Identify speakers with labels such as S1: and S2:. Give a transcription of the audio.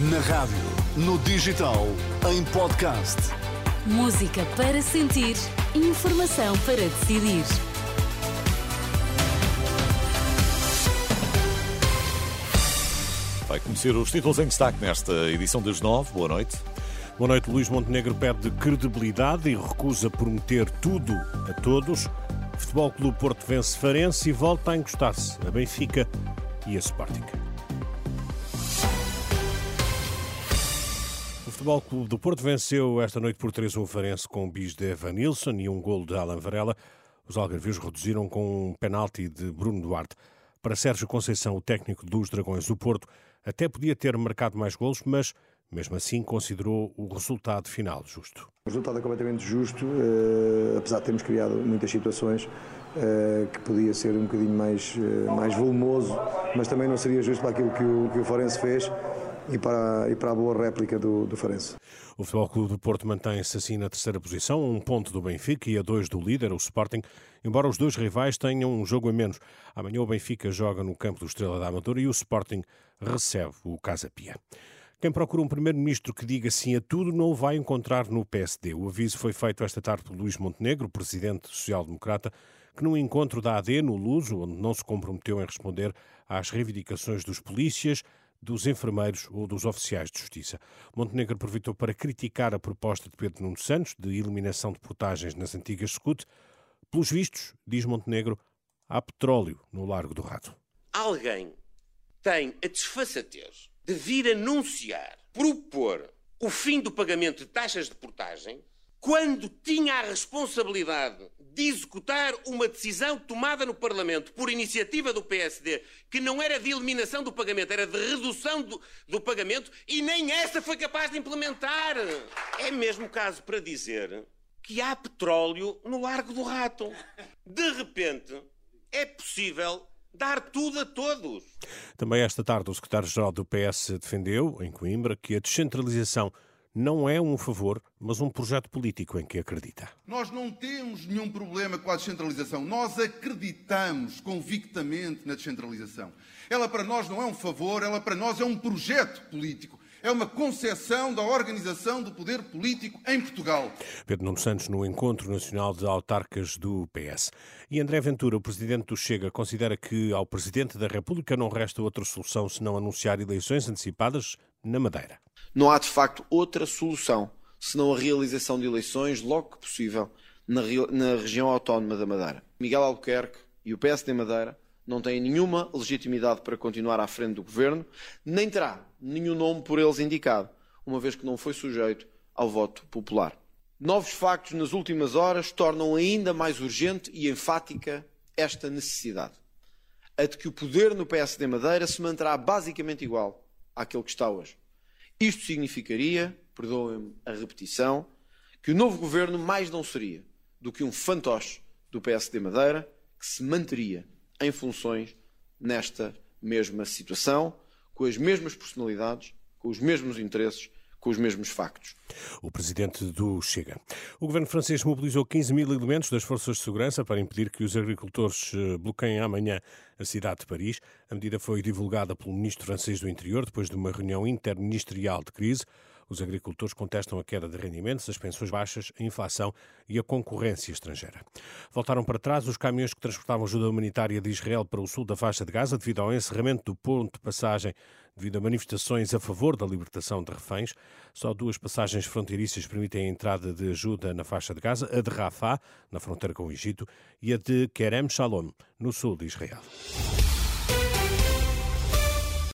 S1: Na rádio, no digital, em podcast.
S2: Música para sentir, informação para decidir.
S3: Vai conhecer os títulos em destaque nesta edição das nove. Boa noite. Boa noite. Luís Montenegro pede credibilidade e recusa prometer tudo a todos. Futebol Clube Porto vence Farense e volta a encostar-se a Benfica e a Sporting. Futebol Clube do Porto venceu esta noite por 3-1 o Farense com bis de Evanilson e um golo de Alan Varela. Os algarvios reduziram com um penalti de Bruno Duarte. Para Sérgio Conceição, o técnico dos Dragões do Porto, até podia ter marcado mais golos, mas mesmo assim considerou o resultado final justo.
S4: O resultado é completamente justo, uh, apesar de termos criado muitas situações uh, que podia ser um bocadinho mais, uh, mais volumoso, mas também não seria justo para aquilo que o, que o Forense fez e para, e para a boa réplica do, do Farense.
S3: O Futebol Clube do Porto mantém-se assim na terceira posição, um ponto do Benfica e a dois do líder, o Sporting, embora os dois rivais tenham um jogo a menos. Amanhã o Benfica joga no campo do Estrela da Amadora e o Sporting recebe o Casa Pia. Quem procura um primeiro-ministro que diga sim a tudo não o vai encontrar no PSD. O aviso foi feito esta tarde por Luís Montenegro, presidente social-democrata, que num encontro da AD no Luso, onde não se comprometeu em responder às reivindicações dos polícias, dos enfermeiros ou dos oficiais de justiça. Montenegro aproveitou para criticar a proposta de Pedro Nuno Santos de eliminação de portagens nas antigas SCUT. Pelos vistos, diz Montenegro, há petróleo no Largo do Rato.
S5: Alguém tem a desfaçatez de vir anunciar, propor o fim do pagamento de taxas de portagem quando tinha a responsabilidade de executar uma decisão tomada no Parlamento por iniciativa do PSD, que não era de eliminação do pagamento, era de redução do, do pagamento, e nem essa foi capaz de implementar. É mesmo caso para dizer que há petróleo no Largo do Rato. De repente, é possível dar tudo a todos.
S3: Também esta tarde o secretário-geral do PS defendeu, em Coimbra, que a descentralização não é um favor, mas um projeto político em que acredita.
S6: Nós não temos nenhum problema com a descentralização. Nós acreditamos convictamente na descentralização. Ela para nós não é um favor, ela para nós é um projeto político. É uma concepção da organização do poder político em Portugal.
S3: Pedro Nuno Santos no Encontro Nacional de Autarcas do PS. E André Ventura, o presidente do Chega, considera que ao presidente da República não resta outra solução senão anunciar eleições antecipadas na Madeira.
S7: Não há de facto outra solução senão a realização de eleições logo que possível na, na região autónoma da Madeira. Miguel Albuquerque e o PSD Madeira não têm nenhuma legitimidade para continuar à frente do governo, nem terá nenhum nome por eles indicado, uma vez que não foi sujeito ao voto popular. Novos factos nas últimas horas tornam ainda mais urgente e enfática esta necessidade. A de que o poder no PSD Madeira se manterá basicamente igual àquele que está hoje. Isto significaria, perdoem-me a repetição, que o novo governo mais não seria do que um fantoche do PSD Madeira que se manteria em funções nesta mesma situação, com as mesmas personalidades, com os mesmos interesses, com os mesmos factos.
S3: O presidente do Chega. O governo francês mobilizou 15 mil elementos das forças de segurança para impedir que os agricultores eh, bloqueiem amanhã a cidade de Paris. A medida foi divulgada pelo ministro francês do Interior depois de uma reunião interministerial de crise. Os agricultores contestam a queda de rendimentos, as pensões baixas, a inflação e a concorrência estrangeira. Voltaram para trás os caminhões que transportavam ajuda humanitária de Israel para o sul da faixa de Gaza devido ao encerramento do ponto de passagem devido a manifestações a favor da libertação de reféns. Só duas passagens fronteiriças permitem a entrada de ajuda na faixa de Gaza, a de Rafah, na fronteira com o Egito, e a de Kerem Shalom, no sul de Israel.